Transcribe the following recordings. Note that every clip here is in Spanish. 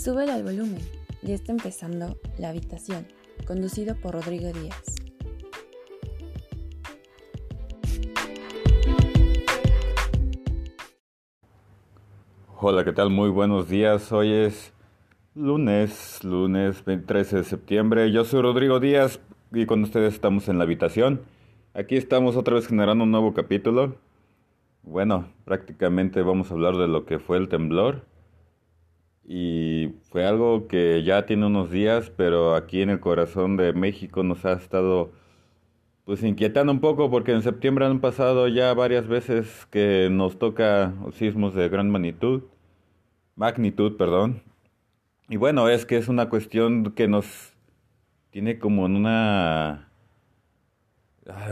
Súbelo al volumen. Ya está empezando La Habitación, conducido por Rodrigo Díaz. Hola, ¿qué tal? Muy buenos días. Hoy es lunes, lunes 13 de septiembre. Yo soy Rodrigo Díaz y con ustedes estamos en La Habitación. Aquí estamos otra vez generando un nuevo capítulo. Bueno, prácticamente vamos a hablar de lo que fue el temblor y fue algo que ya tiene unos días, pero aquí en el corazón de México nos ha estado pues inquietando un poco porque en septiembre han pasado ya varias veces que nos toca sismos de gran magnitud, magnitud, perdón. Y bueno, es que es una cuestión que nos tiene como en una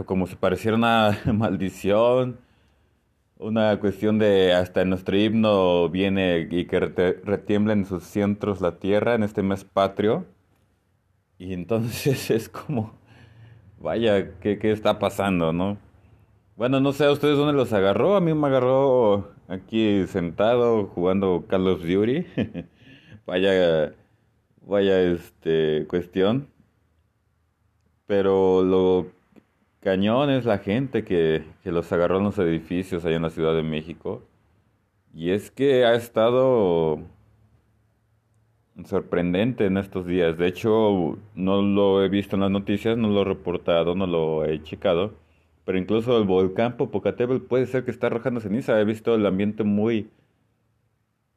como si pareciera una maldición una cuestión de hasta nuestro himno viene y que retiembla en sus centros la tierra en este mes patrio. Y entonces es como, vaya, ¿qué, qué está pasando, no? Bueno, no sé a ustedes dónde los agarró. A mí me agarró aquí sentado jugando Call of Duty. vaya, vaya, este, cuestión. Pero lo cañón es la gente que, que los agarró en los edificios allá en la Ciudad de México. Y es que ha estado sorprendente en estos días. De hecho, no lo he visto en las noticias, no lo he reportado, no lo he checado. Pero incluso el volcán Popocatépetl puede ser que está arrojando ceniza. He visto el ambiente muy,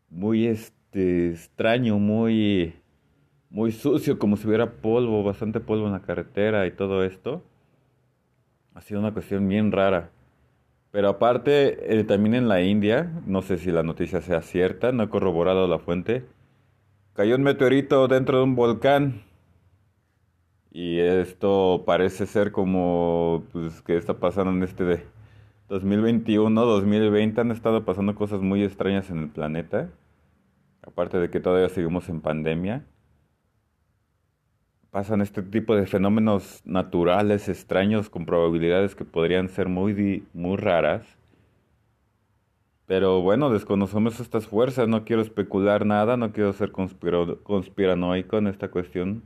muy este, extraño, muy, muy sucio, como si hubiera polvo, bastante polvo en la carretera y todo esto. Ha sido una cuestión bien rara. Pero aparte, eh, también en la India, no sé si la noticia sea cierta, no he corroborado la fuente, cayó un meteorito dentro de un volcán. Y esto parece ser como, pues, que está pasando en este de 2021, 2020, han estado pasando cosas muy extrañas en el planeta. Aparte de que todavía seguimos en pandemia pasan este tipo de fenómenos naturales extraños con probabilidades que podrían ser muy, muy raras. Pero bueno, desconocemos estas fuerzas, no quiero especular nada, no quiero ser conspiranoico en esta cuestión.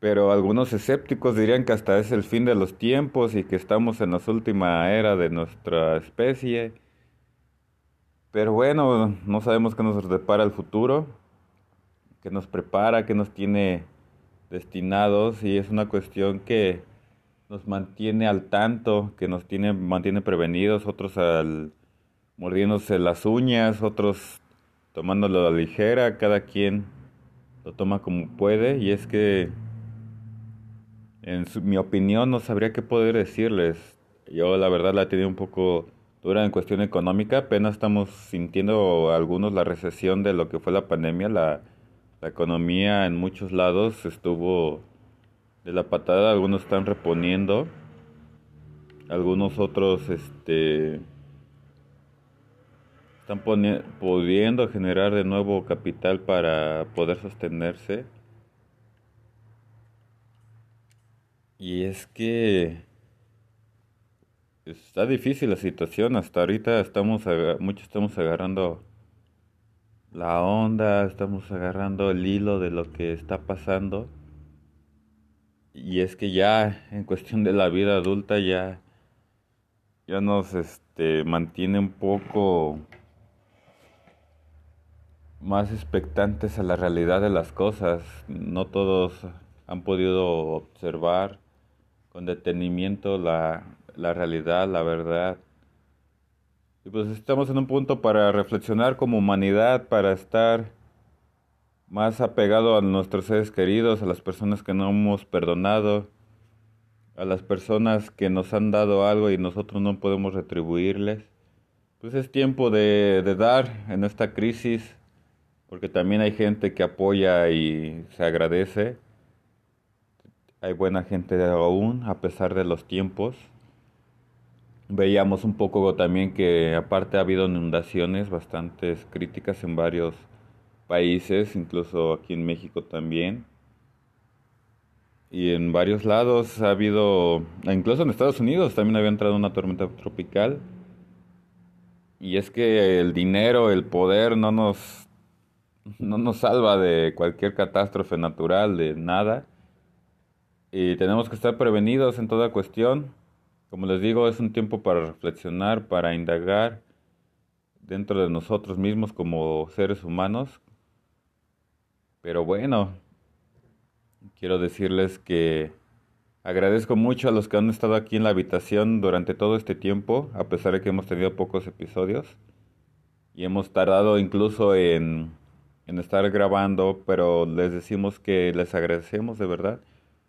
Pero algunos escépticos dirían que hasta es el fin de los tiempos y que estamos en la última era de nuestra especie. Pero bueno, no sabemos qué nos depara el futuro que nos prepara, que nos tiene destinados y es una cuestión que nos mantiene al tanto, que nos tiene, mantiene prevenidos, otros al mordiéndose las uñas, otros tomándolo a la ligera, cada quien lo toma como puede y es que en mi opinión no sabría qué poder decirles. Yo la verdad la he tenido un poco dura en cuestión económica, apenas estamos sintiendo algunos la recesión de lo que fue la pandemia, la la economía en muchos lados estuvo de la patada, algunos están reponiendo, algunos otros este, están pudiendo generar de nuevo capital para poder sostenerse. Y es que está difícil la situación, hasta ahorita estamos muchos estamos agarrando la onda, estamos agarrando el hilo de lo que está pasando. Y es que ya en cuestión de la vida adulta ya, ya nos este, mantiene un poco más expectantes a la realidad de las cosas. No todos han podido observar con detenimiento la, la realidad, la verdad. Y pues estamos en un punto para reflexionar como humanidad, para estar más apegado a nuestros seres queridos, a las personas que no hemos perdonado, a las personas que nos han dado algo y nosotros no podemos retribuirles. Pues es tiempo de, de dar en esta crisis, porque también hay gente que apoya y se agradece. Hay buena gente aún, a pesar de los tiempos. Veíamos un poco también que aparte ha habido inundaciones bastante críticas en varios países, incluso aquí en México también. Y en varios lados ha habido, incluso en Estados Unidos también había entrado una tormenta tropical. Y es que el dinero, el poder no nos no nos salva de cualquier catástrofe natural, de nada. Y tenemos que estar prevenidos en toda cuestión. Como les digo, es un tiempo para reflexionar, para indagar dentro de nosotros mismos como seres humanos. Pero bueno, quiero decirles que agradezco mucho a los que han estado aquí en la habitación durante todo este tiempo, a pesar de que hemos tenido pocos episodios. Y hemos tardado incluso en en estar grabando, pero les decimos que les agradecemos de verdad.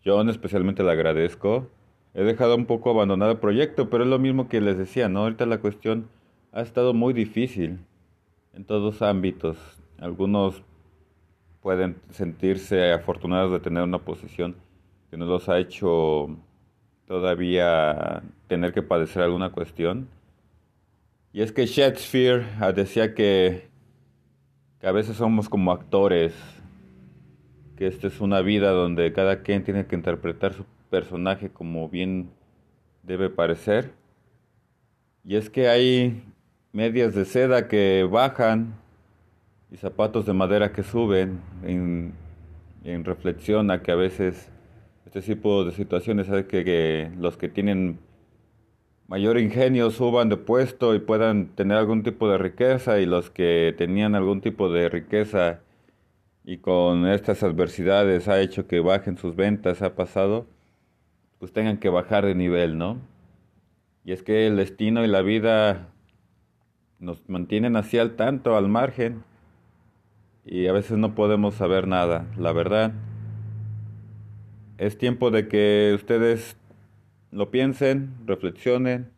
Yo especialmente le agradezco. He dejado un poco abandonado el proyecto, pero es lo mismo que les decía, ¿no? Ahorita la cuestión ha estado muy difícil en todos ámbitos. Algunos pueden sentirse afortunados de tener una posición que no los ha hecho todavía tener que padecer alguna cuestión. Y es que Shakespeare decía que que a veces somos como actores, que esta es una vida donde cada quien tiene que interpretar su personaje como bien debe parecer. Y es que hay medias de seda que bajan y zapatos de madera que suben en, reflexión a que a veces este tipo de situaciones hace que los que tienen mayor ingenio suban de puesto y puedan tener algún tipo de riqueza y los que tenían algún tipo de riqueza y con estas adversidades ha hecho que bajen sus ventas, ha pasado, pues tengan que bajar de nivel, ¿no? Y es que el destino y la vida nos mantienen así al tanto, al margen, y a veces no podemos saber nada, la verdad. Es tiempo de que ustedes lo piensen, reflexionen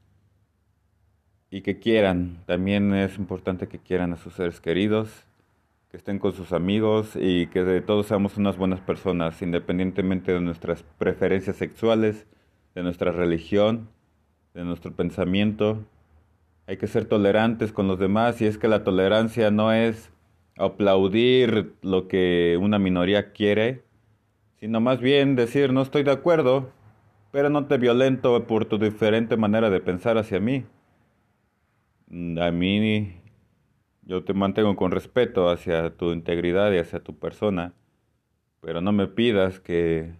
y que quieran. También es importante que quieran a sus seres queridos, que estén con sus amigos y que de todos seamos unas buenas personas, independientemente de nuestras preferencias sexuales, de nuestra religión, de nuestro pensamiento. Hay que ser tolerantes con los demás y es que la tolerancia no es aplaudir lo que una minoría quiere, sino más bien decir no estoy de acuerdo, pero no te violento por tu diferente manera de pensar hacia mí. Mm, a mí, yo te mantengo con respeto hacia tu integridad y hacia tu persona, pero no me pidas que,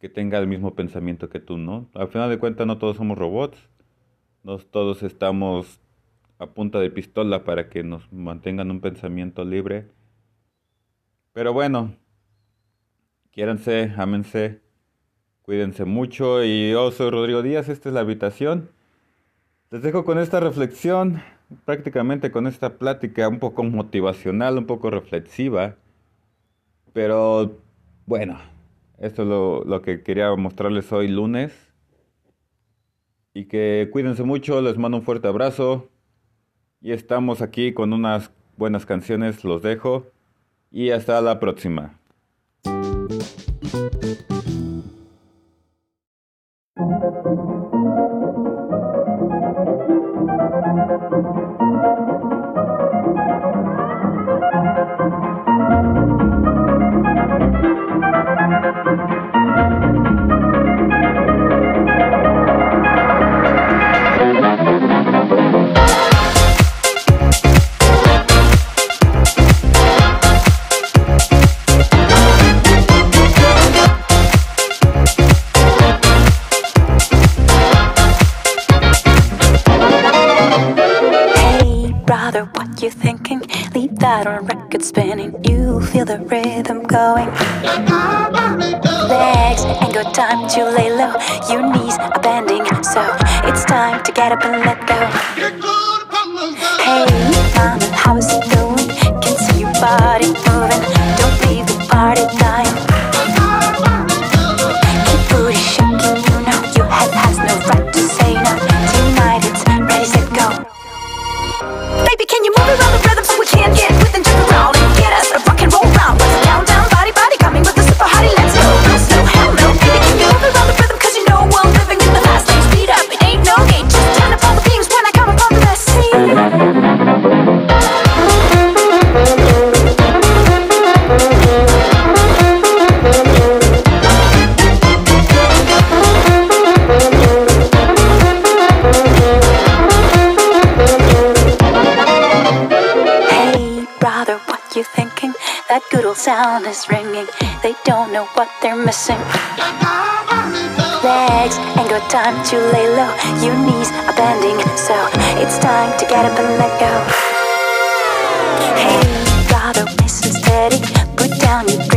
que tenga el mismo pensamiento que tú, ¿no? Al final de cuentas, no todos somos robots, no todos estamos a punta de pistola para que nos mantengan un pensamiento libre. Pero bueno, quiéranse, ámense Cuídense mucho y yo soy Rodrigo Díaz, esta es la habitación. Les dejo con esta reflexión, prácticamente con esta plática un poco motivacional, un poco reflexiva. Pero bueno, esto es lo, lo que quería mostrarles hoy lunes. Y que cuídense mucho, les mando un fuerte abrazo. Y estamos aquí con unas buenas canciones, los dejo. Y hasta la próxima. That on record spinning. You feel the rhythm going. Legs ain't got time to lay low. Your knees are bending, so it's time to get up and let go. Hey, mama, uh, how is it going? Sound is ringing. They don't know what they're missing. Legs ain't got time to lay low. Your knees are bending, so it's time to get up and let go. Hey, gotta listen steady. Put down your